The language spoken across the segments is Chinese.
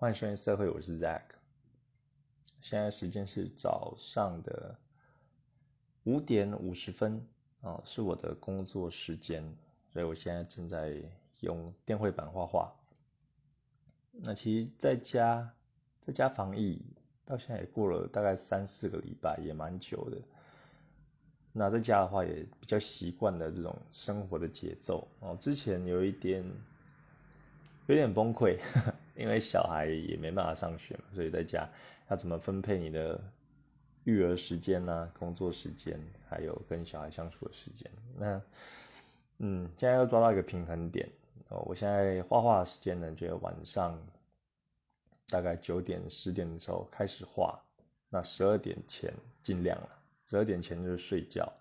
欢迎收听社会，我是 Zack。现在时间是早上的五点五十分啊，是我的工作时间，所以我现在正在用电绘板画画。那其实在家在家防疫到现在也过了大概三四个礼拜，也蛮久的。那在家的话，也比较习惯了这种生活的节奏哦。之前有一点有点崩溃，因为小孩也没办法上学嘛，所以在家要怎么分配你的育儿时间呢？工作时间，还有跟小孩相处的时间。那嗯，现在要抓到一个平衡点哦。我现在画画的时间呢，就晚上大概九点十点的时候开始画，那十二点前尽量了。十二点前就是睡觉，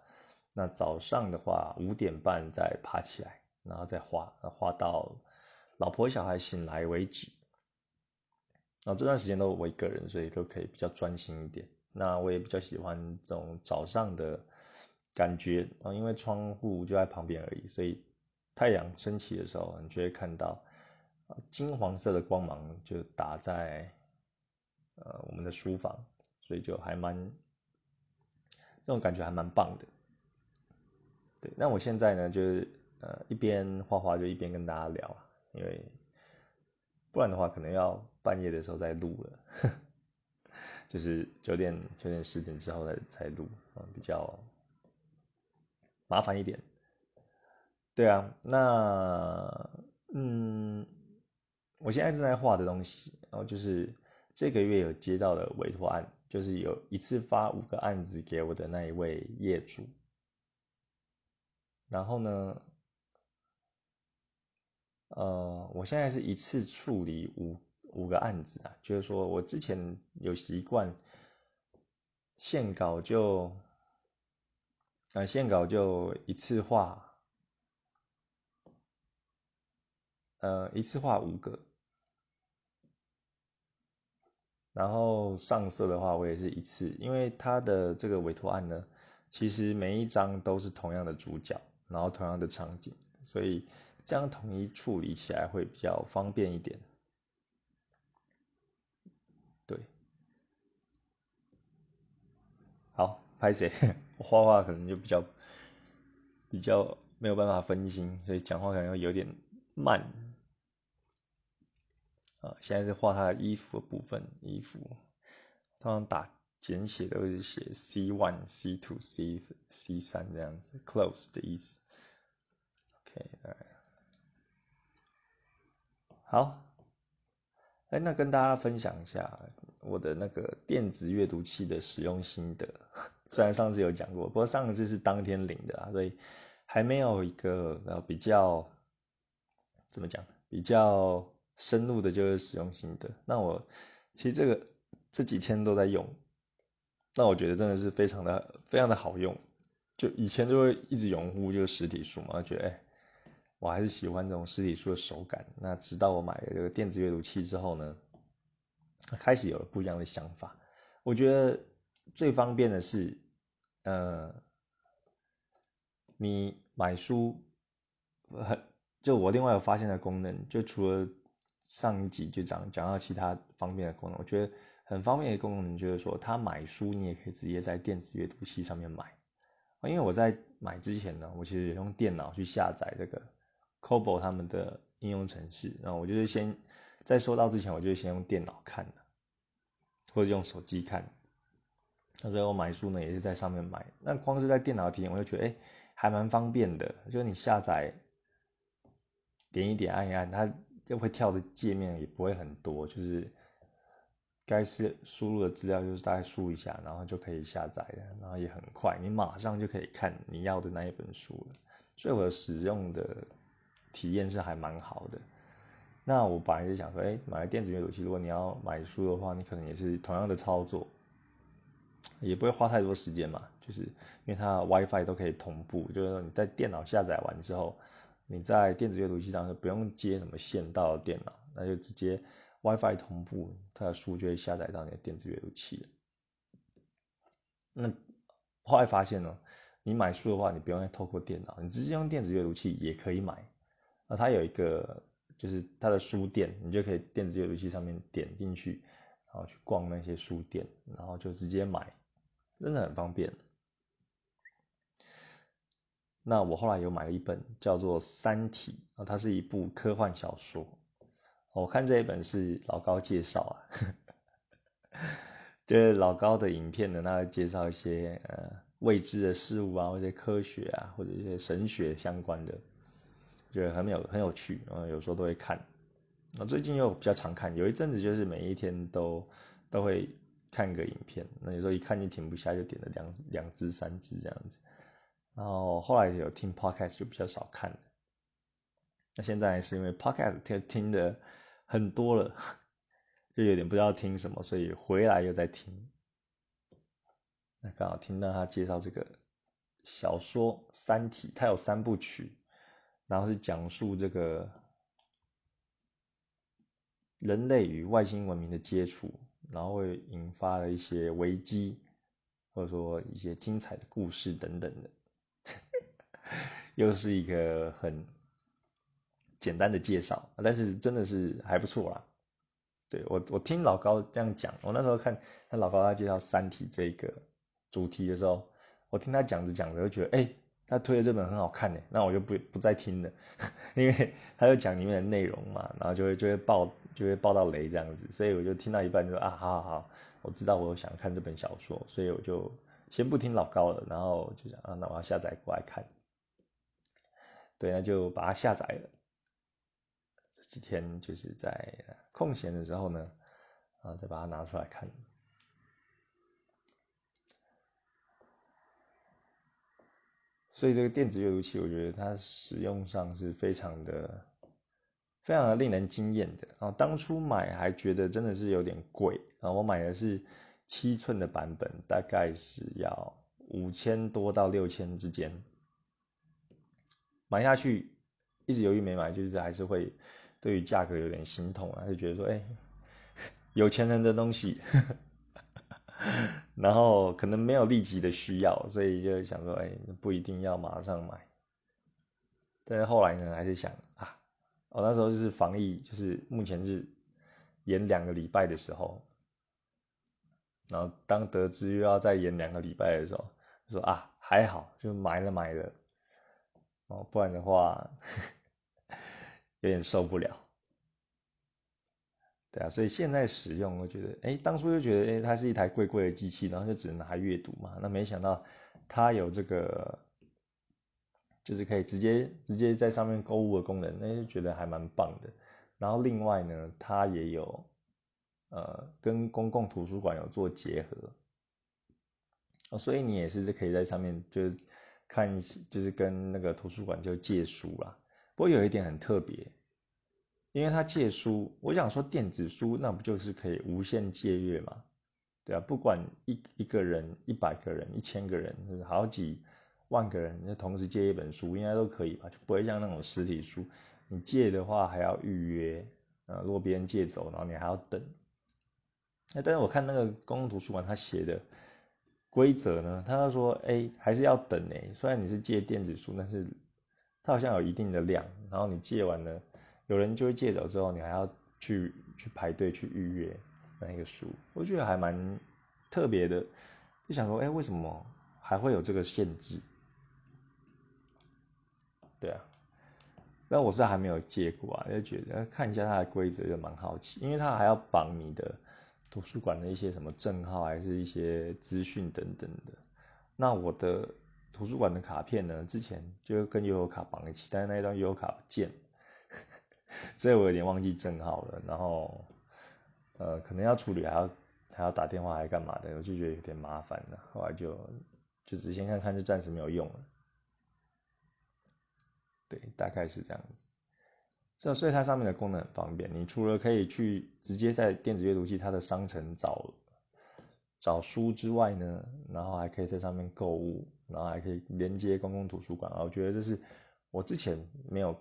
那早上的话五点半再爬起来，然后再画，画到老婆小孩醒来为止。啊这段时间都我一个人，所以都可以比较专心一点。那我也比较喜欢这种早上的感觉啊，因为窗户就在旁边而已，所以太阳升起的时候，你就会看到金黄色的光芒就打在呃我们的书房，所以就还蛮。这种感觉还蛮棒的，对。那我现在呢，就是呃一边画画就一边跟大家聊因为不然的话可能要半夜的时候再录了，就是九点九点十点之后再再录啊，比较麻烦一点。对啊，那嗯，我现在正在画的东西，然后就是这个月有接到的委托案。就是有一次发五个案子给我的那一位业主，然后呢，呃，我现在是一次处理五五个案子啊，就是说我之前有习惯线稿就，呃，线稿就一次画，呃，一次画五个。然后上色的话，我也是一次，因为他的这个委托案呢，其实每一张都是同样的主角，然后同样的场景，所以这样统一处理起来会比较方便一点。对，好，拍谁？画画可能就比较比较没有办法分心，所以讲话可能会有点慢。啊，现在是画他的衣服的部分，衣服通常打简写都是写 C one、C two、C C 三这样子，close 的意思。OK，好，哎，那跟大家分享一下我的那个电子阅读器的使用心得。虽然上次有讲过，不过上次是当天领的啊，所以还没有一个呃比较怎么讲比较。深入的就是使用心得。那我其实这个这几天都在用，那我觉得真的是非常的非常的好用。就以前就会一直拥护就是实体书嘛，觉得哎，我还是喜欢这种实体书的手感。那直到我买了这个电子阅读器之后呢，开始有了不一样的想法。我觉得最方便的是，呃，你买书很就我另外有发现的功能，就除了上一集就讲讲到其他方面的功能，我觉得很方便的功能就是说，他买书你也可以直接在电子阅读器上面买。因为我在买之前呢，我其实也用电脑去下载这个 Kobo 他们的应用程式，然后我就是先在收到之前，我就先用电脑看或者用手机看。那所以我买书呢也是在上面买。那光是在电脑体验，我就觉得哎，还蛮方便的，就是你下载点一点按一按它。就会跳的界面也不会很多，就是该是输入的资料就是大概输一下，然后就可以下载了，然后也很快，你马上就可以看你要的那一本书了。所以我使用的体验是还蛮好的。那我本来就想说，哎，买了电子阅读器，如果你要买书的话，你可能也是同样的操作，也不会花太多时间嘛，就是因为它 WiFi 都可以同步，就是说你在电脑下载完之后。你在电子阅读器上就不用接什么线到电脑，那就直接 WiFi 同步，它的书就会下载到你的电子阅读器。那后来发现呢，你买书的话，你不用再透过电脑，你直接用电子阅读器也可以买。那它有一个就是它的书店，你就可以电子阅读器上面点进去，然后去逛那些书店，然后就直接买，真的很方便。那我后来有买了一本叫做《三体》啊，它是一部科幻小说。我看这一本是老高介绍啊，就是老高的影片呢，他会介绍一些呃未知的事物啊，或者科学啊，或者一些神学相关的，觉得很有很有趣，然后有时候都会看。我最近又比较常看，有一阵子就是每一天都都会看个影片，那有时候一看就停不下，就点了两两支三支这样子。然后后来有听 podcast 就比较少看，那现在是因为 podcast 听听的很多了，就有点不知道听什么，所以回来又在听。那刚好听到他介绍这个小说《三体》，它有三部曲，然后是讲述这个人类与外星文明的接触，然后会引发了一些危机，或者说一些精彩的故事等等的。又是一个很简单的介绍，但是真的是还不错啦。对我，我听老高这样讲，我那时候看他老高他介绍《三体》这个主题的时候，我听他讲着讲着就觉得，哎，他推的这本很好看呢，那我就不不再听了，因为他就讲里面的内容嘛，然后就会就会爆就会爆到雷这样子，所以我就听到一半就啊，好好好，我知道我想看这本小说，所以我就。先不听老高了，然后就想啊，那我要下载过来看。对，那就把它下载了。这几天就是在空闲的时候呢，啊，再把它拿出来看。所以这个电子阅读器，我觉得它使用上是非常的、非常的令人惊艳的。啊当初买还觉得真的是有点贵，啊我买的是。七寸的版本大概是要五千多到六千之间，买下去一直犹豫没买，就是还是会对于价格有点心痛啊，就觉得说，哎，有钱人的东西，然后可能没有立即的需要，所以就想说，哎，不一定要马上买。但是后来呢，还是想啊，我那时候就是防疫，就是目前是延两个礼拜的时候。然后当得知又要再延两个礼拜的时候，说啊还好，就买了买了，哦，不然的话 有点受不了。对啊，所以现在使用，我觉得，哎，当初就觉得，哎，它是一台贵贵的机器，然后就只能拿来阅读嘛。那没想到它有这个，就是可以直接直接在上面购物的功能，那就觉得还蛮棒的。然后另外呢，它也有。呃，跟公共图书馆有做结合，哦所以你也是可以在上面就是看，就是跟那个图书馆就借书啦。不过有一点很特别，因为他借书，我想说电子书那不就是可以无限借阅嘛？对啊，不管一一个人、一百个人、一千个人，就是好几万个人，那同时借一本书应该都可以吧？就不会像那种实体书，你借的话还要预约，呃，如果别人借走，然后你还要等。那但是我看那个公共图书馆他写的规则呢，他说，哎，还是要等哎。虽然你是借电子书，但是它好像有一定的量，然后你借完了，有人就会借走之后，你还要去去排队去预约那一个书。我觉得还蛮特别的，就想说，哎，为什么还会有这个限制？对啊，那我是还没有借过啊，就觉得看一下它的规则就蛮好奇，因为它还要绑你的。图书馆的一些什么证号，还是一些资讯等等的。那我的图书馆的卡片呢？之前就跟悠游卡绑一起，但是那张悠游卡不见了，所以我有点忘记证号了。然后，呃，可能要处理，还要还要打电话，还干嘛的？我就觉得有点麻烦了。后来就就只先看看，就暂时没有用了。对，大概是这样子。这所以它上面的功能很方便，你除了可以去直接在电子阅读器它的商城找找书之外呢，然后还可以在上面购物，然后还可以连接公共图书馆啊。我觉得这是我之前没有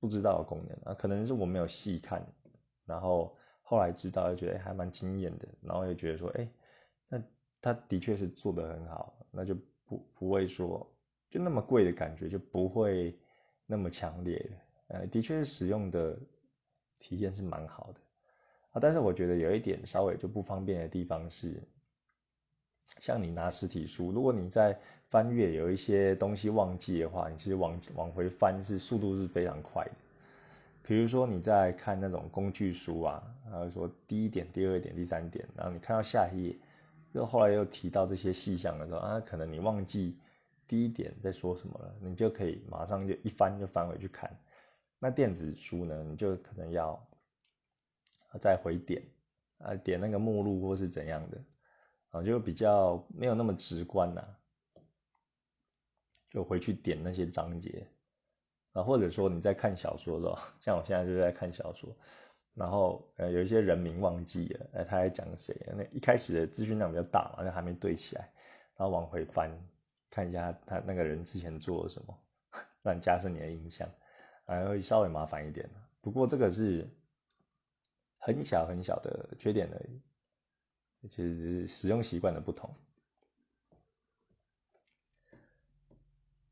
不知道的功能啊，可能是我没有细看，然后后来知道，就觉得还蛮惊艳的，然后又觉得说，哎，那它的确是做的很好，那就不不会说就那么贵的感觉就不会那么强烈。呃，的确是使用的体验是蛮好的啊。但是我觉得有一点稍微就不方便的地方是，像你拿实体书，如果你在翻阅有一些东西忘记的话，你其实往往回翻是速度是非常快的。比如说你在看那种工具书啊，然后说第一点、第二点、第三点，然后你看到下一页，又后来又提到这些细项的时候啊，可能你忘记第一点在说什么了，你就可以马上就一翻就翻回去看。那电子书呢，你就可能要再回点啊，点那个目录或是怎样的啊，就比较没有那么直观呐，就回去点那些章节。啊，或者说你在看小说的时候，像我现在就在看小说，然后呃有一些人名忘记了，哎他在讲谁？那一开始的资讯量比较大嘛，那还没对起来，然后往回翻看一下他那个人之前做了什么，让加深你的印象，还会稍微麻烦一点。不过这个是很小很小的缺点而已，其实是使用习惯的不同。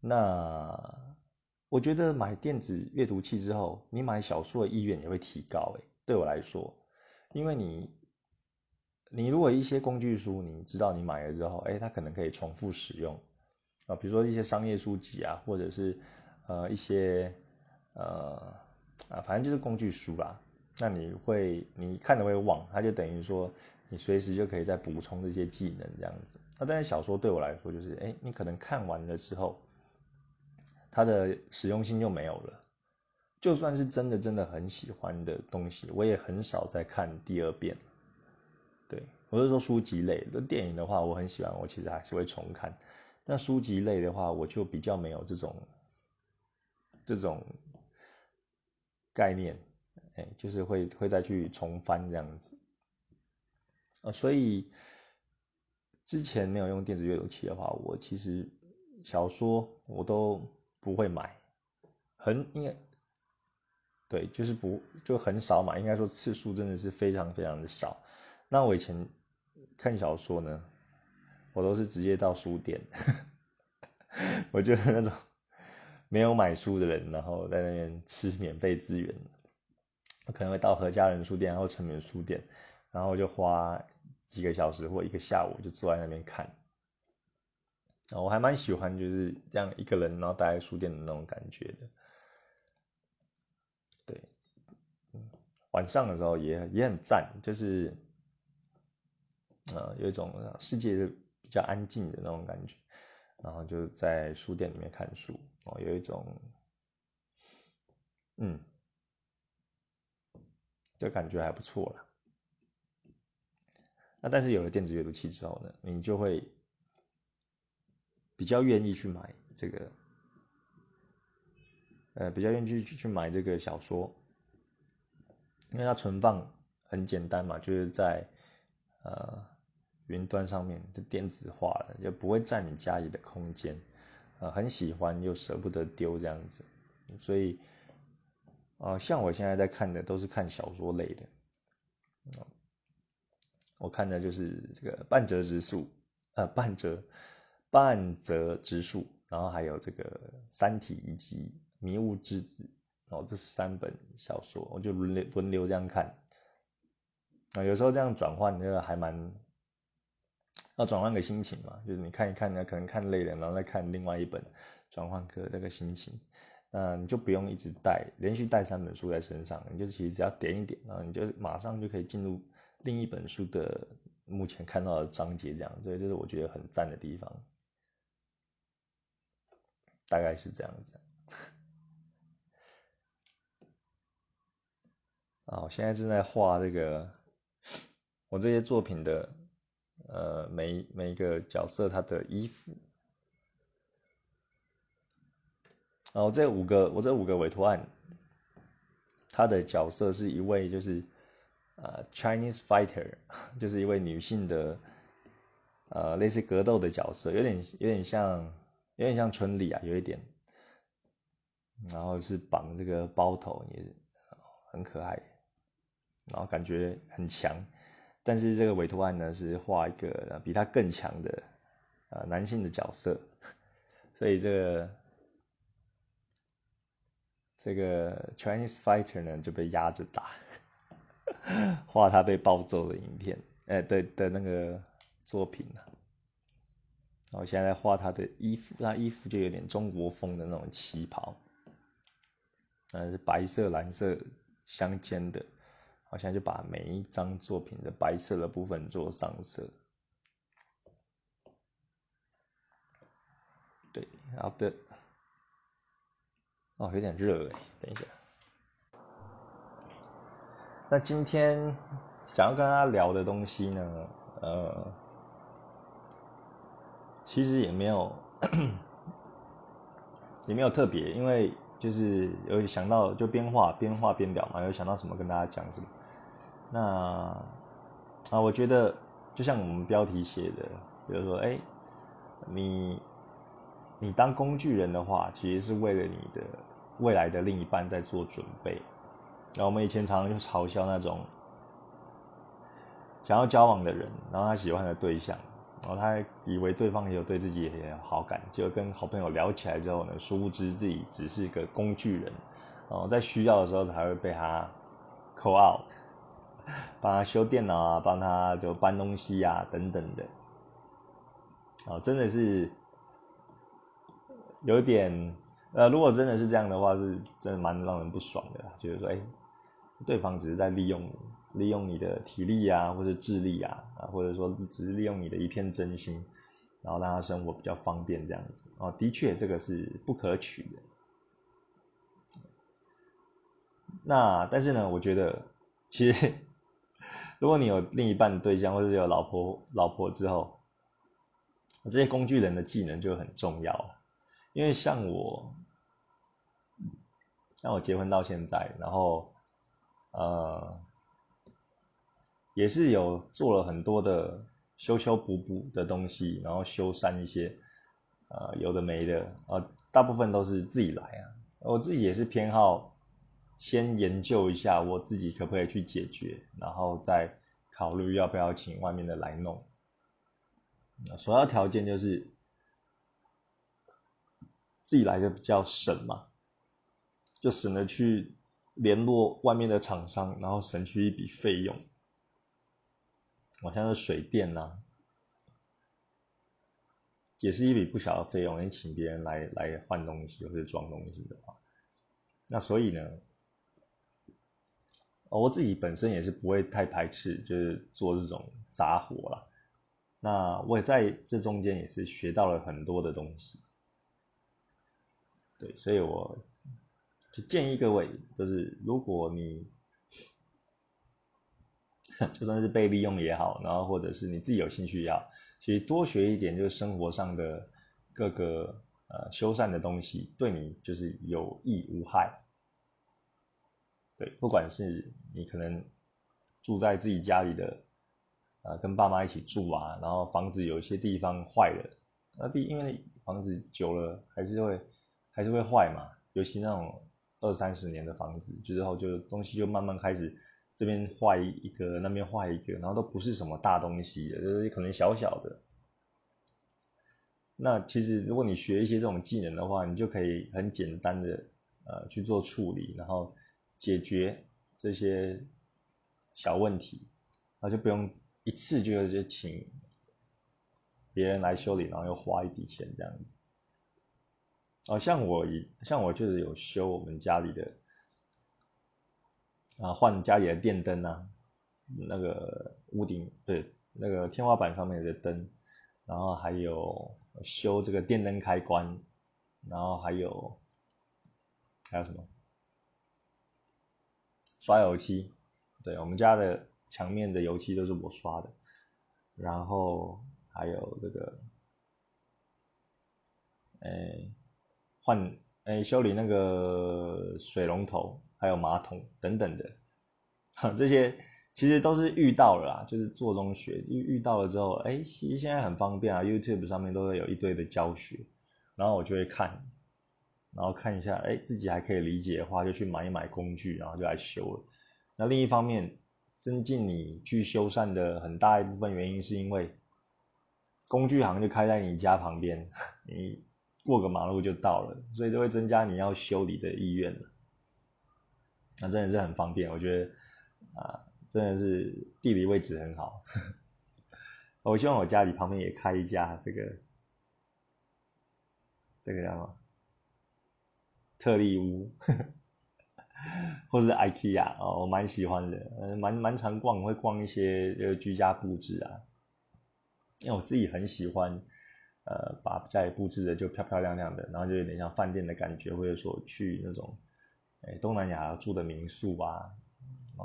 那。我觉得买电子阅读器之后，你买小说的意愿也会提高。诶，对我来说，因为你，你如果一些工具书，你知道你买了之后，哎，它可能可以重复使用啊，比如说一些商业书籍啊，或者是呃一些呃啊，反正就是工具书啦。那你会你看的会忘，它就等于说你随时就可以再补充这些技能这样子。那但是小说对我来说就是，哎，你可能看完了之后。它的实用性就没有了。就算是真的真的很喜欢的东西，我也很少再看第二遍。对我是说书籍类的电影的话，我很喜欢，我其实还是会重看。那书籍类的话，我就比较没有这种这种概念，哎，就是会会再去重翻这样子。啊，所以之前没有用电子阅读器的话，我其实小说我都。不会买，很应该，对，就是不就很少买，应该说次数真的是非常非常的少。那我以前看小说呢，我都是直接到书店，我就是那种没有买书的人，然后在那边吃免费资源。我可能会到何家人书店，然后成品书店，然后就花几个小时或一个下午就坐在那边看。我还蛮喜欢就是这样一个人，然后待在书店的那种感觉的。对，晚上的时候也也很赞，就是呃有一种世界比较安静的那种感觉，然后就在书店里面看书，哦，有一种嗯，就感觉还不错了。那但是有了电子阅读器之后呢，你就会。比较愿意去买这个，呃，比较愿意去去买这个小说，因为它存放很简单嘛，就是在呃云端上面就电子化了，就不会占你家里的空间，呃，很喜欢又舍不得丢这样子，所以，呃，像我现在在看的都是看小说类的，我看的就是这个半折直树，呃，半折。半泽直树，然后还有这个《三体》以及《迷雾之子》，哦，这三本小说，我就轮流轮流这样看。啊，有时候这样转换，那个还蛮要转换个心情嘛，就是你看一看呢，可能看累了，然后再看另外一本，转换个那个心情。那你就不用一直带，连续带三本书在身上，你就其实只要点一点，然后你就马上就可以进入另一本书的目前看到的章节，这样，所以这是我觉得很赞的地方。大概是这样子。啊，我现在正在画这个我这些作品的呃每每一个角色他的衣服。然后这五个我这五个委托案，他的角色是一位就是呃 Chinese fighter，就是一位女性的呃类似格斗的角色，有点有点像。有点像春丽啊，有一点，然后是绑这个包头，也很可爱，然后感觉很强，但是这个委托案呢是画一个比他更强的呃男性的角色，所以这个这个 Chinese fighter 呢就被压着打，画他被暴揍的影片，哎，对的那个作品啊。然后现在画他的衣服，那衣服就有点中国风的那种旗袍，呃，是白色蓝色相间的，好像就把每一张作品的白色的部分做上色。对，好的。哦，有点热哎，等一下。那今天想要跟大家聊的东西呢，呃，其实也没有，也没有特别，因为就是有想到就边画边画边聊嘛，有想到什么跟大家讲什么。那啊，我觉得就像我们标题写的，比如说，哎，你。你当工具人的话，其实是为了你的未来的另一半在做准备。然后我们以前常常就嘲笑那种想要交往的人，然后他喜欢的对象，然后他以为对方也有对自己也有好感，就跟好朋友聊起来之后呢，殊不知自己只是一个工具人，然后在需要的时候才会被他 call out，帮他修电脑啊，帮他就搬东西啊等等的。啊，真的是。有点，呃，如果真的是这样的话，是真的蛮让人不爽的。就是说，哎，对方只是在利用你利用你的体力啊，或者智力啊，啊，或者说只是利用你的一片真心，然后让他生活比较方便这样子。哦，的确，这个是不可取的。那但是呢，我觉得，其实如果你有另一半对象，或者有老婆老婆之后，这些工具人的技能就很重要。因为像我，像我结婚到现在，然后，呃，也是有做了很多的修修补补的东西，然后修缮一些，呃，有的没的，呃，大部分都是自己来啊。我自己也是偏好先研究一下我自己可不可以去解决，然后再考虑要不要请外面的来弄。首要条件就是。自己来的比较省嘛，就省得去联络外面的厂商，然后省去一笔费用。好像是水电呐，也是一笔不小的费用。你请别人来来换东西或者装东西的话，那所以呢，我自己本身也是不会太排斥，就是做这种杂活啦。那我也在这中间也是学到了很多的东西。对，所以我就建议各位，就是如果你就算是被利用也好，然后或者是你自己有兴趣要，其实多学一点，就是生活上的各个呃修缮的东西，对你就是有益无害。对，不管是你可能住在自己家里的，呃，跟爸妈一起住啊，然后房子有一些地方坏了，那毕因为房子久了还是会。还是会坏嘛，尤其那种二三十年的房子，之后就东西就慢慢开始这边坏一一个，那边坏一个，然后都不是什么大东西的，就是可能小小的。那其实如果你学一些这种技能的话，你就可以很简单的呃去做处理，然后解决这些小问题，那就不用一次就就请别人来修理，然后又花一笔钱这样子。哦，像我一，像我就是有修我们家里的，啊，换家里的电灯啊，那个屋顶对，那个天花板上面的灯，然后还有修这个电灯开关，然后还有还有什么？刷油漆，对我们家的墙面的油漆都是我刷的，然后还有这个，哎。换哎，修理那个水龙头，还有马桶等等的，哈，这些其实都是遇到了啦，就是做中学遇遇到了之后，哎，其实现在很方便啊，YouTube 上面都会有一堆的教学，然后我就会看，然后看一下，哎，自己还可以理解的话，就去买一买工具，然后就来修了。那另一方面，增进你去修缮的很大一部分原因，是因为工具行就开在你家旁边，你。过个马路就到了，所以就会增加你要修理的意愿了。那真的是很方便，我觉得啊，真的是地理位置很好。我希望我家里旁边也开一家这个这个叫什么特例屋，或是 IKEA 哦，我蛮喜欢的，蛮蛮常逛，会逛一些呃居家布置啊，因为我自己很喜欢，呃，把家里布置的就漂漂亮亮的，然后就有点像饭店的感觉，或者说去那种。东南亚住的民宿啊，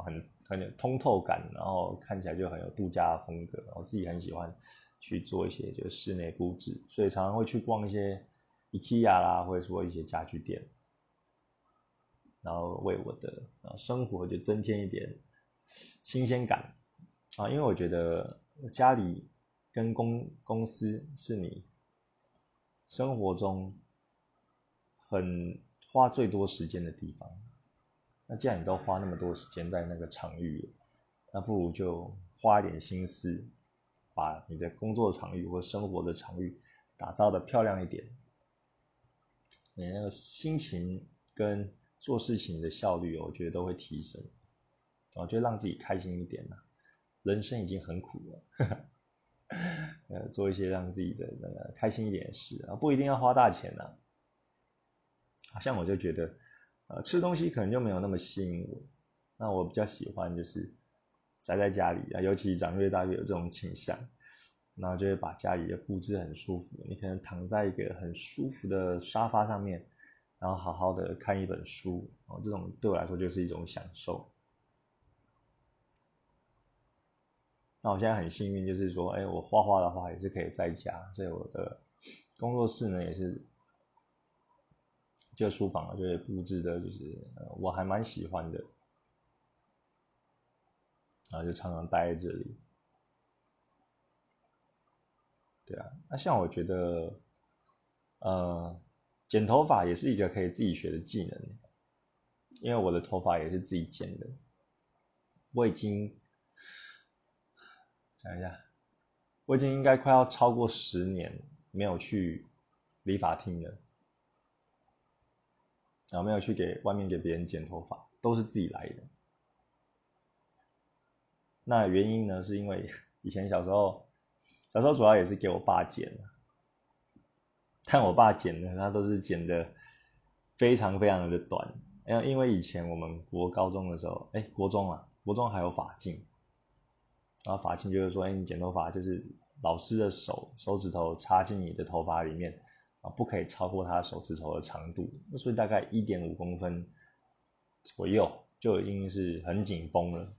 很很有通透感，然后看起来就很有度假风格。我自己很喜欢去做一些就是室内布置，所以常常会去逛一些 IKEA 啦，或者说一些家具店，然后为我的生活就增添一点新鲜感啊。因为我觉得家里跟公公司是你生活中很。花最多时间的地方，那既然你都花那么多时间在那个场域，那不如就花一点心思，把你的工作场域或生活的场域打造的漂亮一点，你那个心情跟做事情的效率，我觉得都会提升。我觉得让自己开心一点呐，人生已经很苦了，呃，做一些让自己的那个开心一点的事啊，不一定要花大钱呐。好像我就觉得，呃，吃东西可能就没有那么吸引我。那我比较喜欢就是宅在家里啊，尤其长越大越有这种倾向，然后就会把家里的布置很舒服。你可能躺在一个很舒服的沙发上面，然后好好的看一本书，哦，这种对我来说就是一种享受。那我现在很幸运，就是说，哎，我画画的话也是可以在家，所以我的工作室呢也是。就书房啊，就是布置的，就是我还蛮喜欢的，然后就常常待在这里。对啊，那像我觉得，呃，剪头发也是一个可以自己学的技能，因为我的头发也是自己剪的。我已经想一下，我已经应该快要超过十年没有去理发厅了。然后没有去给外面给别人剪头发，都是自己来的。那原因呢，是因为以前小时候，小时候主要也是给我爸剪的。看我爸剪的，他都是剪的非常非常的短。因为因为以前我们国高中的时候，哎，国中啊，国中还有发镜。然后发镜就是说，哎，你剪头发就是老师的手手指头插进你的头发里面。啊，不可以超过他手指头的长度，那所以大概一点五公分左右就已经是很紧绷了。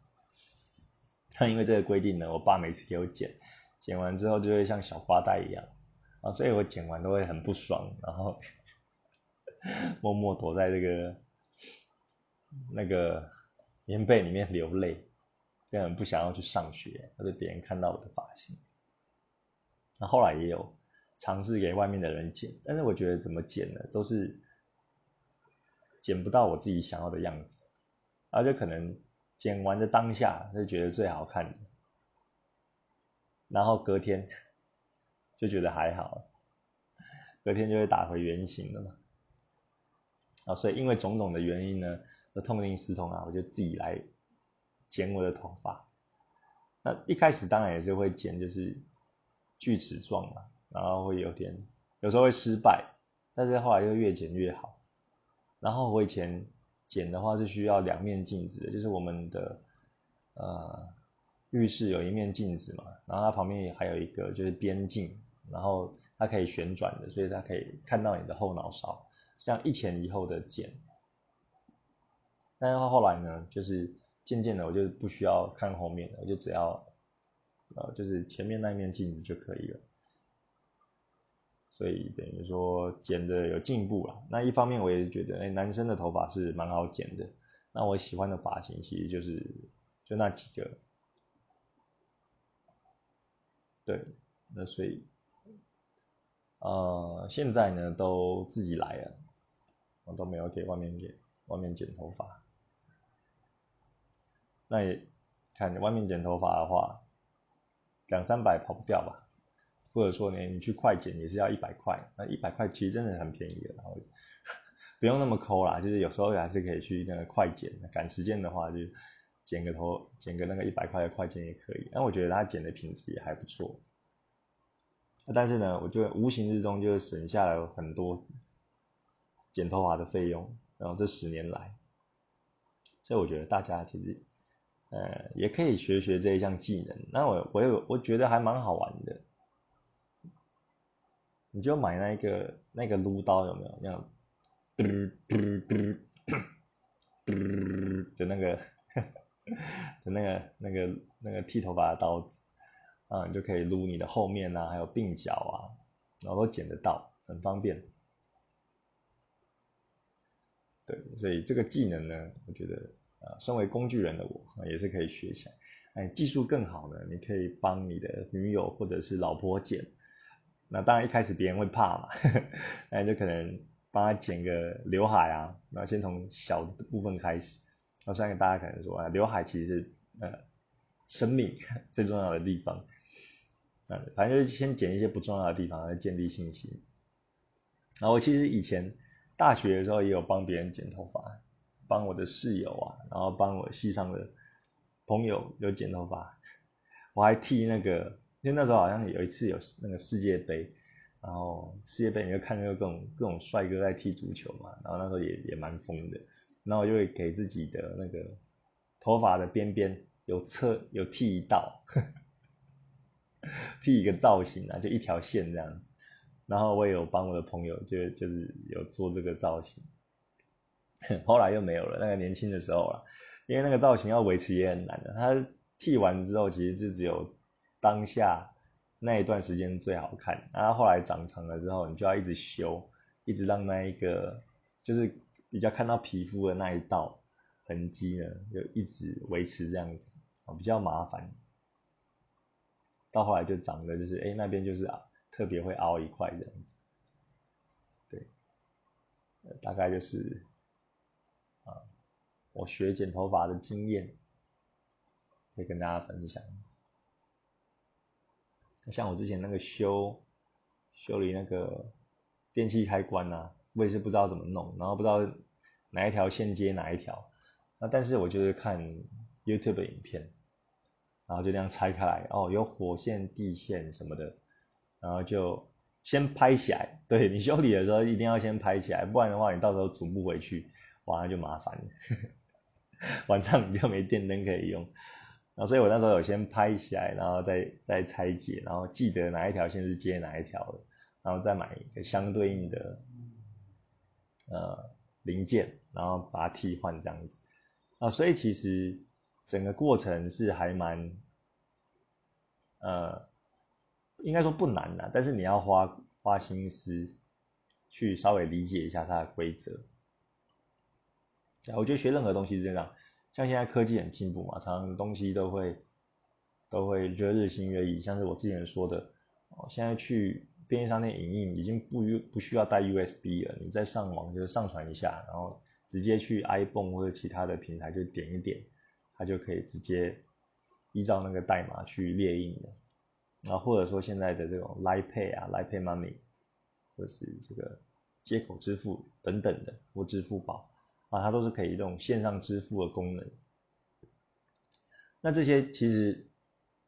那因为这个规定呢，我爸每次给我剪，剪完之后就会像小花带一样啊，所以我剪完都会很不爽，然后 默默躲在这个那个棉被里面流泪，就很不想要去上学，或者别人看到我的发型。那后来也有。尝试给外面的人剪，但是我觉得怎么剪呢，都是剪不到我自己想要的样子，而且可能剪完的当下就觉得最好看的，然后隔天就觉得还好，隔天就会打回原形了嘛。啊，所以因为种种的原因呢，我痛定思痛啊，我就自己来剪我的头发。那一开始当然也是会剪，就是锯齿状嘛。然后会有点，有时候会失败，但是后来又越剪越好。然后我以前剪的话是需要两面镜子的，就是我们的呃浴室有一面镜子嘛，然后它旁边也还有一个就是边镜，然后它可以旋转的，所以它可以看到你的后脑勺，像一前一后的剪。但是后来呢，就是渐渐的我就不需要看后面了，我就只要呃就是前面那一面镜子就可以了。所以等于说剪的有进步了。那一方面我也是觉得，哎，男生的头发是蛮好剪的。那我喜欢的发型其实就是就那几个。对，那所以，呃，现在呢都自己来了，我都没有给外面给外面剪头发。那也看外面剪头发的话，两三百跑不掉吧。或者说呢，你去快剪也是要一百块，那一百块其实真的很便宜的。然后不用那么抠啦，就是有时候还是可以去那个快剪，赶时间的话就剪个头，剪个那个一百块的快剪也可以。那我觉得他剪的品质也还不错。但是呢，我就无形之中就省下了很多剪头发的费用。然后这十年来，所以我觉得大家其实，呃，也可以学学这一项技能。那我我有我觉得还蛮好玩的。你就买那个那个撸刀有没有？那样，嘟嘟嘟嘟，就那个，就那个那个那个剃头发的刀子。啊，你就可以撸你的后面啊，还有鬓角啊，然后都剪得到，很方便。对，所以这个技能呢，我觉得啊，身为工具人的我也是可以学起来。哎，技术更好呢，你可以帮你的女友或者是老婆剪。那当然一开始别人会怕嘛，那就可能帮他剪个刘海啊，那先从小的部分开始。我相信大家可能说啊，刘海其实是呃生命最重要的地方。嗯反正就是先剪一些不重要的地方来建立信心。然后我其实以前大学的时候也有帮别人剪头发，帮我的室友啊，然后帮我系上的朋友有剪头发。我还替那个，因为那时候好像有一次有那个世界杯，然后世界杯你就看那个各种各种帅哥在踢足球嘛，然后那时候也也蛮疯的。然后就会给自己的那个头发的边边有侧有剃一道。剃一个造型啊，就一条线这样子。然后我也有帮我的朋友，就就是有做这个造型。后来又没有了，那个年轻的时候了，因为那个造型要维持也很难的。他剃完之后，其实就只有当下那一段时间最好看。然后后来长长了之后，你就要一直修，一直让那一个就是比较看到皮肤的那一道痕迹呢，就一直维持这样子，比较麻烦。到后来就长得就是，哎，那边就是啊，特别会凹一块这样子，对，大概就是啊，我学剪头发的经验，可以跟大家分享。像我之前那个修修理那个电器开关呐，我也是不知道怎么弄，然后不知道哪一条线接哪一条，那但是我就是看 YouTube 影片。然后就这样拆开来，哦，有火线、地线什么的，然后就先拍起来。对你修理的时候一定要先拍起来，不然的话你到时候组不回去，哇，那就麻烦了。晚上你就没电灯可以用。然后所以我那时候有先拍起来，然后再再拆解，然后记得哪一条线是接哪一条的，然后再买一个相对应的呃零件，然后把它替换这样子。啊，所以其实。整个过程是还蛮，呃，应该说不难的，但是你要花花心思去稍微理解一下它的规则。我觉得学任何东西是这样，像现在科技很进步嘛，常常东西都会都会就日新月异。像是我之前说的，哦，现在去便利商店影印已经不不需要带 USB 了，你再上网就是上传一下，然后直接去 iPhone 或者其他的平台就点一点。它就可以直接依照那个代码去列印的，然后或者说现在的这种 Line Pay 啊、Line Pay Money，或是这个接口支付等等的，或支付宝啊，它都是可以这种线上支付的功能。那这些其实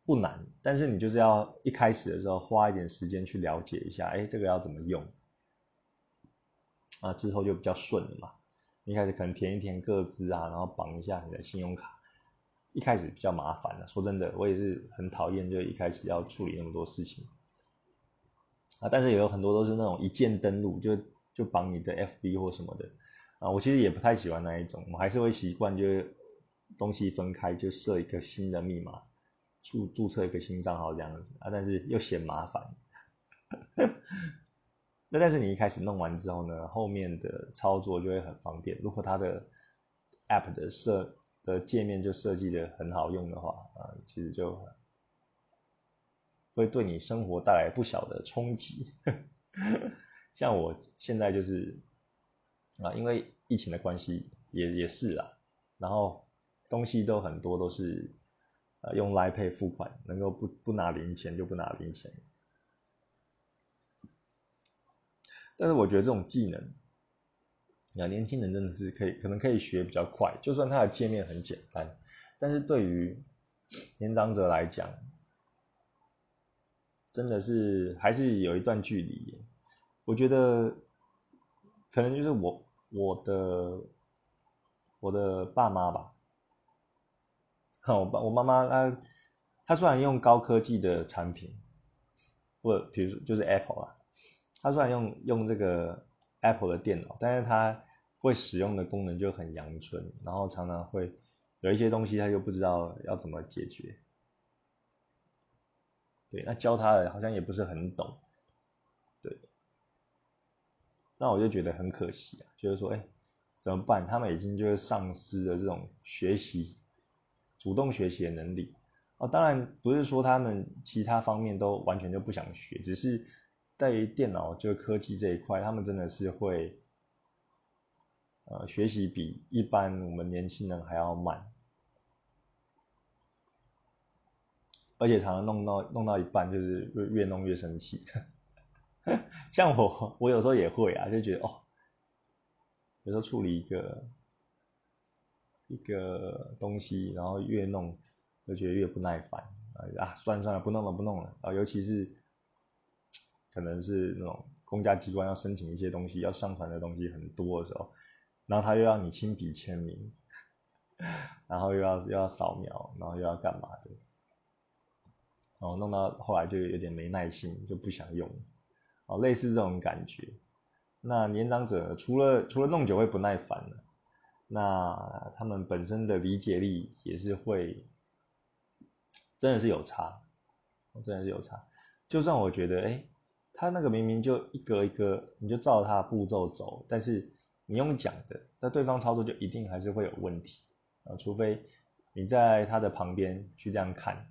不难，但是你就是要一开始的时候花一点时间去了解一下，哎，这个要怎么用啊？之后就比较顺了嘛。一开始可能填一填个资啊，然后绑一下你的信用卡。一开始比较麻烦的，说真的，我也是很讨厌，就一开始要处理那么多事情啊。但是也有很多都是那种一键登录，就就绑你的 FB 或什么的啊。我其实也不太喜欢那一种，我还是会习惯就是东西分开，就设一个新的密码，注注册一个新账号这样子啊。但是又嫌麻烦。那但是你一开始弄完之后呢，后面的操作就会很方便。如果它的 App 的设的界面就设计的很好用的话啊，其实就会对你生活带来不小的冲击。像我现在就是啊，因为疫情的关系也也是啊，然后东西都很多都是呃用来 Pay 付款，能够不不拿零钱就不拿零钱。但是我觉得这种技能那年轻人真的是可以，可能可以学比较快，就算它的界面很简单，但是对于年长者来讲，真的是还是有一段距离。我觉得可能就是我我的我的爸妈吧，我爸我妈妈她她虽然用高科技的产品，或者比如说就是 Apple 啊，她虽然用用这个 Apple 的电脑，但是她会使用的功能就很阳春，然后常常会有一些东西她又不知道要怎么解决。对，那教他的好像也不是很懂，那我就觉得很可惜啊，就是说，哎，怎么办？他们已经就是丧失了这种学习、主动学习的能力哦。当然不是说他们其他方面都完全就不想学，只是在于电脑就科技这一块，他们真的是会，呃，学习比一般我们年轻人还要慢。而且常常弄到弄到一半，就是越越弄越生气。像我，我有时候也会啊，就觉得哦，有时候处理一个一个东西，然后越弄就觉得越不耐烦啊，算了算了，不弄了不弄了啊。尤其是可能是那种公家机关要申请一些东西，要上传的东西很多的时候，然后他又要你亲笔签名，然后又要又要扫描，然后又要干嘛的。哦，弄到后来就有点没耐心，就不想用了，哦，类似这种感觉。那年长者除了除了弄久会不耐烦了，那他们本身的理解力也是会，真的是有差，真的是有差。就算我觉得，哎，他那个明明就一格一格，你就照他步骤走，但是你用讲的，那对方操作就一定还是会有问题啊，除非你在他的旁边去这样看。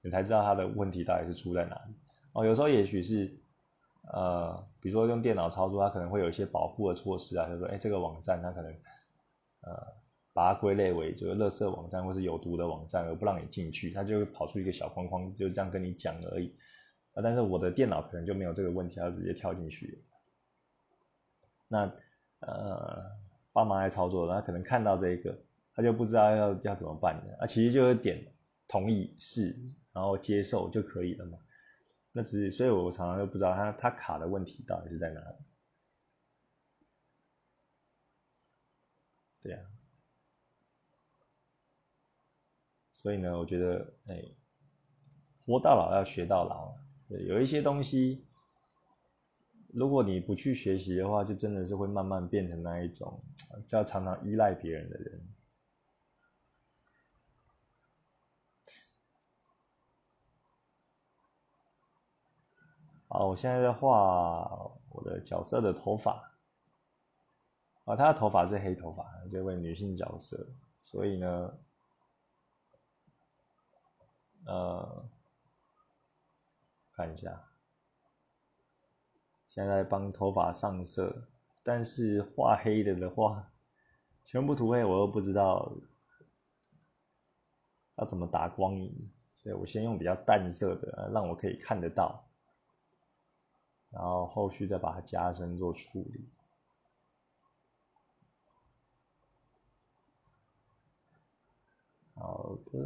你才知道他的问题到底是出在哪里哦。有时候也许是，呃，比如说用电脑操作，它可能会有一些保护的措施啊，就是说，哎，这个网站它可能，呃，把它归类为就是垃圾网站或是有毒的网站，而不让你进去，它就会跑出一个小框框，就这样跟你讲而已。啊，但是我的电脑可能就没有这个问题，它直接跳进去。那，呃，爸妈来操作，他可能看到这一个，他就不知道要要怎么办的。啊，其实就是点同意是。然后接受就可以了嘛？那只是，所以我常常都不知道他他卡的问题到底是在哪里。对呀，所以呢，我觉得，哎，活到老要学到老。对，有一些东西，如果你不去学习的话，就真的是会慢慢变成那一种，叫常常依赖别人的人。好，我现在在画我的角色的头发。啊，她的头发是黑头发，这位女性角色。所以呢，呃，看一下，现在帮头发上色，但是画黑的的话，全部涂黑，我又不知道要怎么打光影，所以我先用比较淡色的，让我可以看得到。然后后续再把它加深做处理。好的，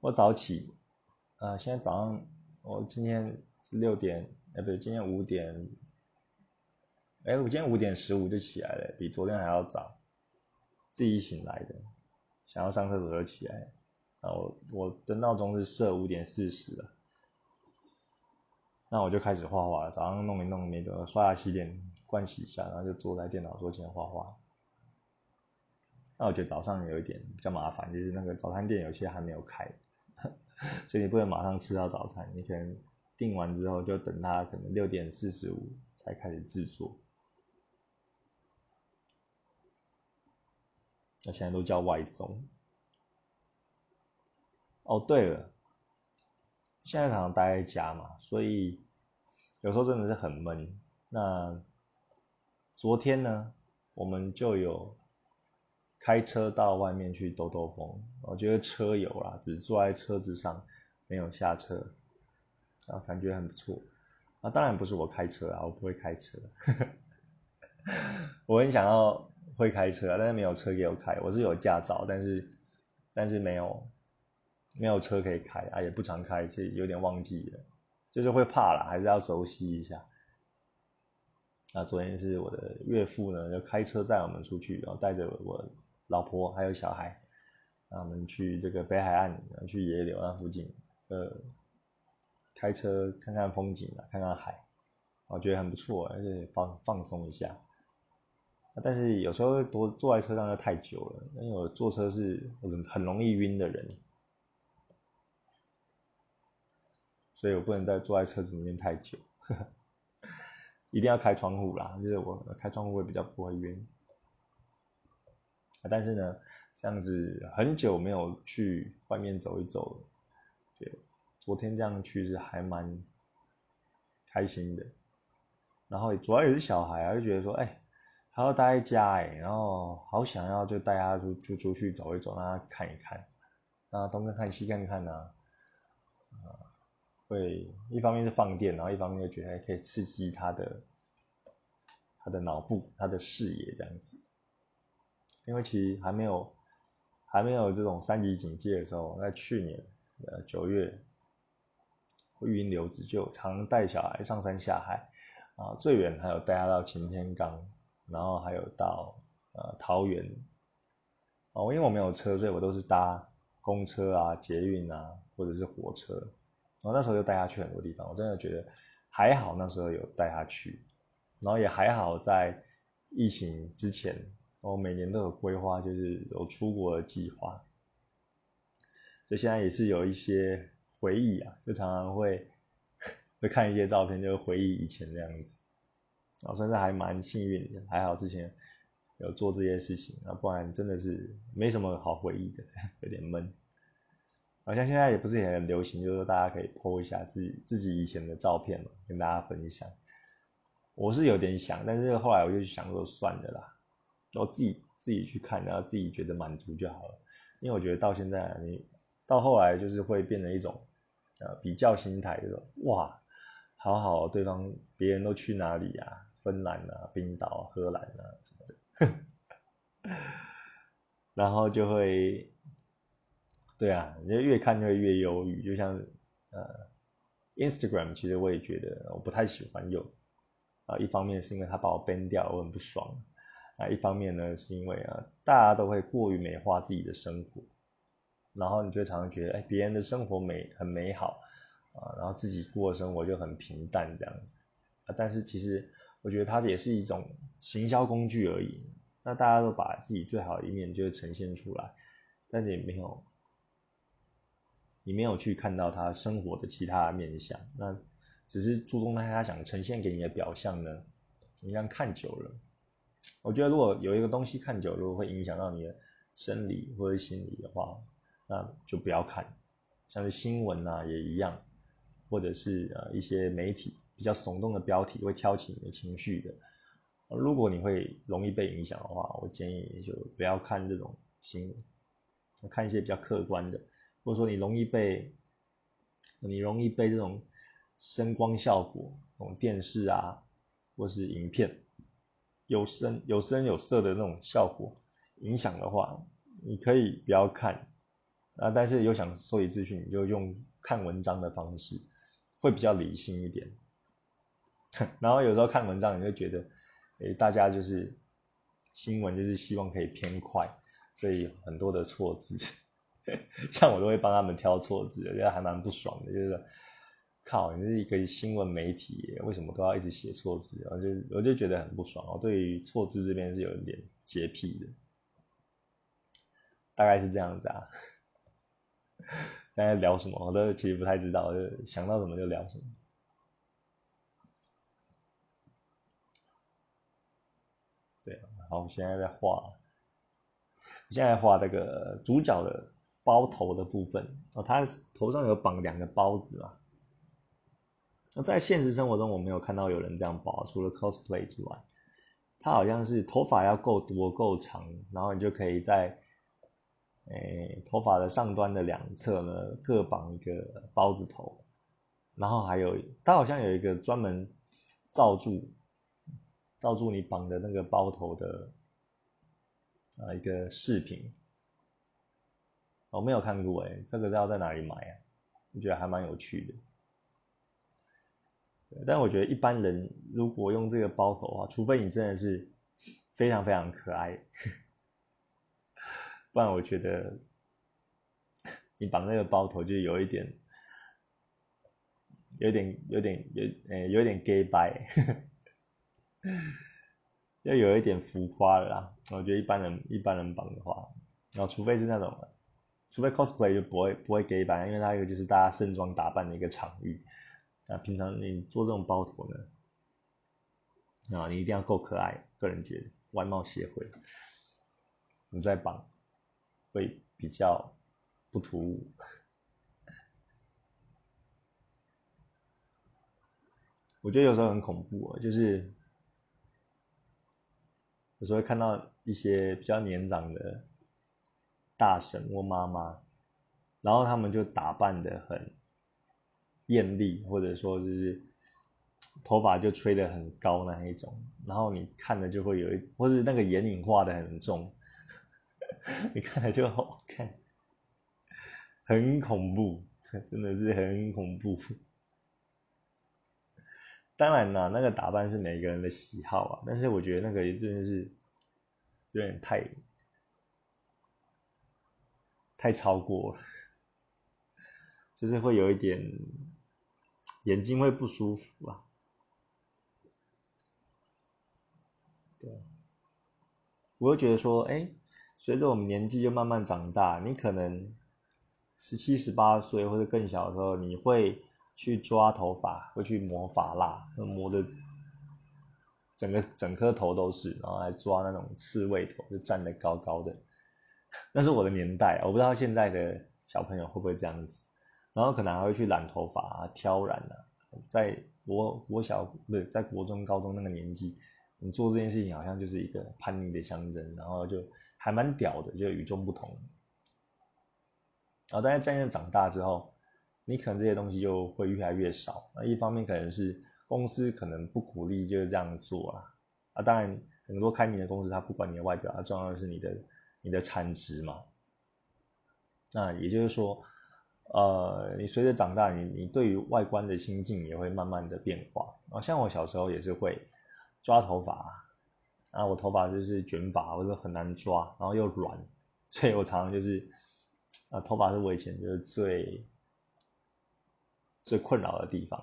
我早起，呃，现在早上我今天六点，哎，不对，今天五点。哎，我今天五点十五就起来了，比昨天还要早。自己醒来的，想要上厕所就起来。然后我的闹钟是设五点四十的，那我就开始画画了。早上弄一弄，那个刷牙洗脸、盥洗一下，然后就坐在电脑桌前画画。那我觉得早上有一点比较麻烦，就是那个早餐店有些还没有开，所以你不能马上吃到早餐，你可能订完之后就等它可能六点四十五才开始制作。那现在都叫外送。哦，对了，现在常常待在家嘛，所以有时候真的是很闷。那昨天呢，我们就有开车到外面去兜兜风。我觉得车友啦，只坐在车子上，没有下车，啊，感觉很不错。啊，当然不是我开车啊，我不会开车。我很想要会开车，但是没有车给我开。我是有驾照，但是但是没有没有车可以开啊，也不常开，其实有点忘记了，就是会怕啦，还是要熟悉一下。那昨天是我的岳父呢，就开车载我们出去，然后带着我老婆还有小孩，让我们去这个北海岸，然后去野柳那附近，呃，开车看看风景啊，看看海，我觉得很不错，而且放放松一下。但是有时候多坐在车上就太久了，因为我坐车是很很容易晕的人，所以我不能再坐在车子里面太久。呵 呵一定要开窗户啦，就是我开窗户会比较不会晕。但是呢，这样子很久没有去外面走一走，对，昨天这样去是还蛮开心的。然后主要也是小孩啊，就觉得说，哎，他要待在家哎，然后好想要就带他出就出去走一走，让他看一看，让他东看看西看看呐，啊。会一方面是放电，然后一方面又觉得可以刺激他的他的脑部、他的视野这样子。因为其实还没有还没有这种三级警戒的时候，在去年呃九月，育婴留子就常带小孩上山下海啊，最远还有带他到擎天岗，然后还有到呃桃园。哦，因为我没有车，所以我都是搭公车啊、捷运啊，或者是火车。然后那时候就带他去很多地方，我真的觉得还好，那时候有带他去，然后也还好，在疫情之前，我每年都有规划，就是有出国的计划，所以现在也是有一些回忆啊，就常常会 会看一些照片，就回忆以前那样子，啊，算是还蛮幸运的，还好之前有做这些事情，啊，不然真的是没什么好回忆的，有点闷。好像现在也不是也很流行，就是说大家可以 po 一下自己自己以前的照片嘛，跟大家分享。我是有点想，但是后来我就想说算了啦，我自己自己去看，然后自己觉得满足就好了。因为我觉得到现在，你到后来就是会变成一种呃比较心态，就说哇，好好，对方别人都去哪里啊？芬兰啊、冰岛、荷兰啊什么的，然后就会。对啊，你就越看就会越忧郁，就像呃，Instagram，其实我也觉得我不太喜欢用啊。一方面是因为它把我 ban 掉，我很不爽啊。一方面呢，是因为啊，大家都会过于美化自己的生活，然后你就常常觉得，哎，别人的生活美很美好啊，然后自己过生活就很平淡这样子啊。但是其实我觉得它也是一种行销工具而已。那大家都把自己最好的一面就呈现出来，但你没有。你没有去看到他生活的其他面相，那只是注重在他想呈现给你的表象呢。你这样看久了，我觉得如果有一个东西看久了，如果会影响到你的生理或者心理的话，那就不要看。像是新闻啊也一样，或者是呃一些媒体比较耸动的标题会挑起你的情绪的。如果你会容易被影响的话，我建议就不要看这种新闻，看一些比较客观的。或者说你容易被，你容易被这种声光效果、这种电视啊，或是影片有声有声有色的那种效果影响的话，你可以不要看啊。但是有想收集资讯，你就用看文章的方式，会比较理性一点。然后有时候看文章，你就觉得，诶，大家就是新闻就是希望可以偏快，所以很多的错字。像我都会帮他们挑错字，我觉得还蛮不爽的。就是靠，你是一个新闻媒体，为什么都要一直写错字？我就我就觉得很不爽。我对于错字这边是有一点洁癖的，大概是这样子啊。大家聊什么，我都其实不太知道，就想到什么就聊什么。对，好，我现在在画，现在画这个主角的。包头的部分哦，他头上有绑两个包子嘛。那在现实生活中，我没有看到有人这样包，除了 cosplay 之外，他好像是头发要够多够长，然后你就可以在，诶头发的上端的两侧呢各绑一个包子头，然后还有他好像有一个专门罩住罩住你绑的那个包头的啊一个饰品，我没有看过哎，这个要在哪里买啊？我觉得还蛮有趣的。但我觉得一般人如果用这个包头的话，除非你真的是非常非常可爱，不然我觉得你绑那个包头就有一点，有点有点有呃有点 gay 白，要有一点浮夸了啦。我觉得一般人一般人绑的话，然后除非是那种，除非 cosplay 就不会不会 gay 白，因为它一个就是大家盛装打扮的一个场域。那平常你做这种包头呢，啊，你一定要够可爱，个人觉得外貌协会，你再绑会比较不突兀。我觉得有时候很恐怖啊，就是有时候会看到一些比较年长的大婶或妈妈，然后他们就打扮的很。艳丽，或者说就是头发就吹得很高那一种，然后你看了就会有一，或是那个眼影画的很重，你看了就 好看，很恐怖，真的是很恐怖。当然啦，那个打扮是每个人的喜好啊，但是我觉得那个真的是有点太太超过了，就是会有一点。眼睛会不舒服啊，对，我会觉得说，哎，随着我们年纪就慢慢长大，你可能十七、十八岁或者更小的时候，你会去抓头发，会去磨发蜡，磨的整个整颗头都是，然后来抓那种刺猬头，就站得高高的。那是我的年代，我不知道现在的小朋友会不会这样子。然后可能还会去染头发啊，挑染啊，在国国小不对，在国中、高中那个年纪，你做这件事情好像就是一个叛逆的象征，然后就还蛮屌的，就与众不同。然后但是渐渐长大之后，你可能这些东西就会越来越少。那一方面可能是公司可能不鼓励就是这样做啊，啊，当然很多开明的公司它不管你的外表，它重要的是你的你的产值嘛。那也就是说。呃，你随着长大，你你对于外观的心境也会慢慢的变化。啊，像我小时候也是会抓头发，啊，我头发就是卷发，或者很难抓，然后又软，所以我常常就是，啊，头发是我以前就是最最困扰的地方。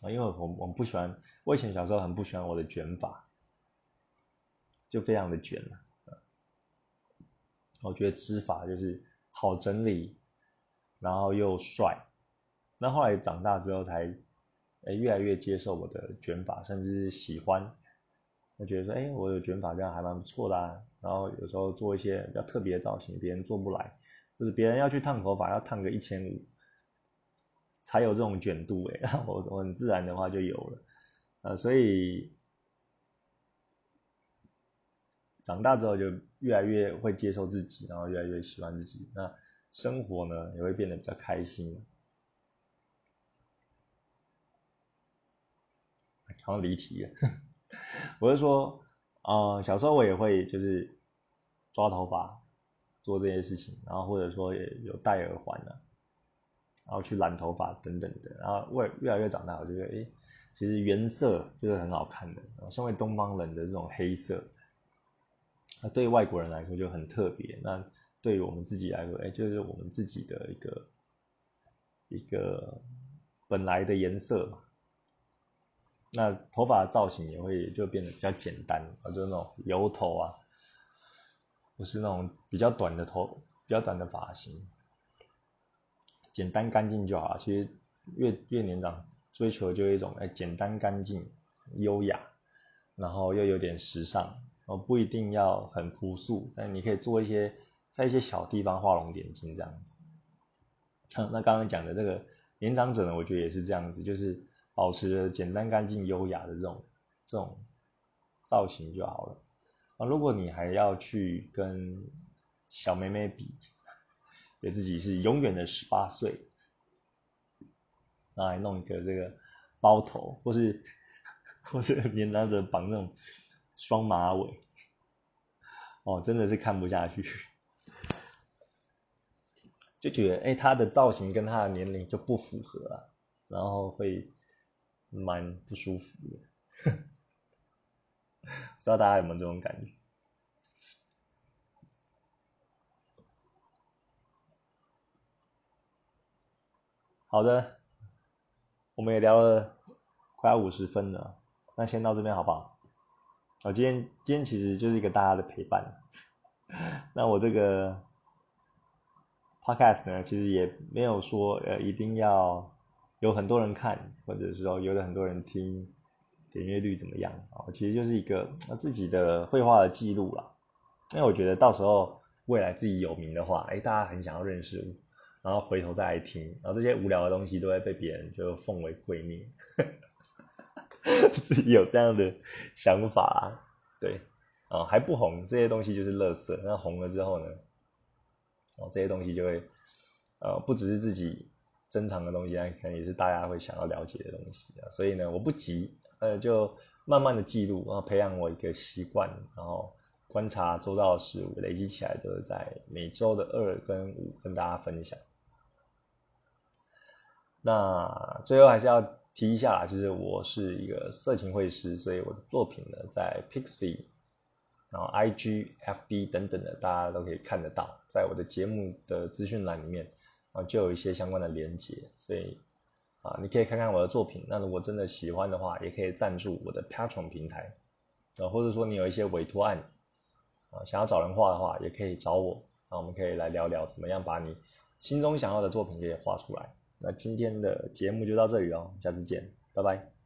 啊，因为我我不喜欢，我以前小时候很不喜欢我的卷发，就非常的卷了。我觉得织发就是好整理。然后又帅，那后来长大之后才，哎，越来越接受我的卷发，甚至是喜欢，我觉得说，哎，我有卷发这样还蛮不错的啊。然后有时候做一些比较特别的造型，别人做不来，就是别人要去烫头发，要烫个一千五，才有这种卷度哎，我我很自然的话就有了，呃，所以长大之后就越来越会接受自己，然后越来越喜欢自己，那。生活呢也会变得比较开心，好像离题了。我是说，呃，小时候我也会就是抓头发做这些事情，然后或者说也有戴耳环啊，然后去染头发等等的。然后越越来越长大，我就觉得，哎，其实原色就是很好看的。身为东方人的这种黑色，那对外国人来说就很特别。那对于我们自己来说，哎，就是我们自己的一个一个本来的颜色嘛。那头发的造型也会就变得比较简单，啊，就那种油头啊，不是那种比较短的头，比较短的发型，简单干净就好。其实越越年长，追求就一种哎，简单干净、优雅，然后又有点时尚，哦，不一定要很朴素，但你可以做一些。在一些小地方画龙点睛这样子，那刚刚讲的这个年长者呢，我觉得也是这样子，就是保持着简单、干净、优雅的这种这种造型就好了。啊，如果你还要去跟小妹妹比，觉自己是永远的十八岁，来弄一个这个包头，或是或是年长者绑那种双马尾，哦，真的是看不下去，就觉得哎，他的造型跟他的年龄就不符合啊，然后会蛮不舒服的。不知道大家有没有这种感觉？好的，我们也聊了快要五十分了，那先到这边好不好？啊，今天今天其实就是一个大家的陪伴。那我这个 podcast 呢，其实也没有说呃一定要有很多人看，或者是说有的很多人听，点阅率怎么样啊？其实就是一个自己的绘画的记录啦。因为我觉得到时候未来自己有名的话，哎，大家很想要认识。然后回头再来听，然后这些无聊的东西都会被别人就奉为圭臬，自己有这样的想法，对，啊还不红，这些东西就是垃圾。那红了之后呢，哦这些东西就会，呃不只是自己珍藏的东西，那可能也是大家会想要了解的东西啊。所以呢，我不急，呃就慢慢的记录，然后培养我一个习惯，然后观察周到的事物，累积起来就是在每周的二跟五跟大家分享。那最后还是要提一下啦，就是我是一个色情绘师，所以我的作品呢在 Pixby，然后 IG、FB 等等的，大家都可以看得到，在我的节目的资讯栏里面啊就有一些相关的连接，所以啊你可以看看我的作品。那如果真的喜欢的话，也可以赞助我的 Patron 平台啊，或者说你有一些委托案啊想要找人画的话，也可以找我，那我们可以来聊聊怎么样把你心中想要的作品给画出来。那今天的节目就到这里哦，下次见，拜拜。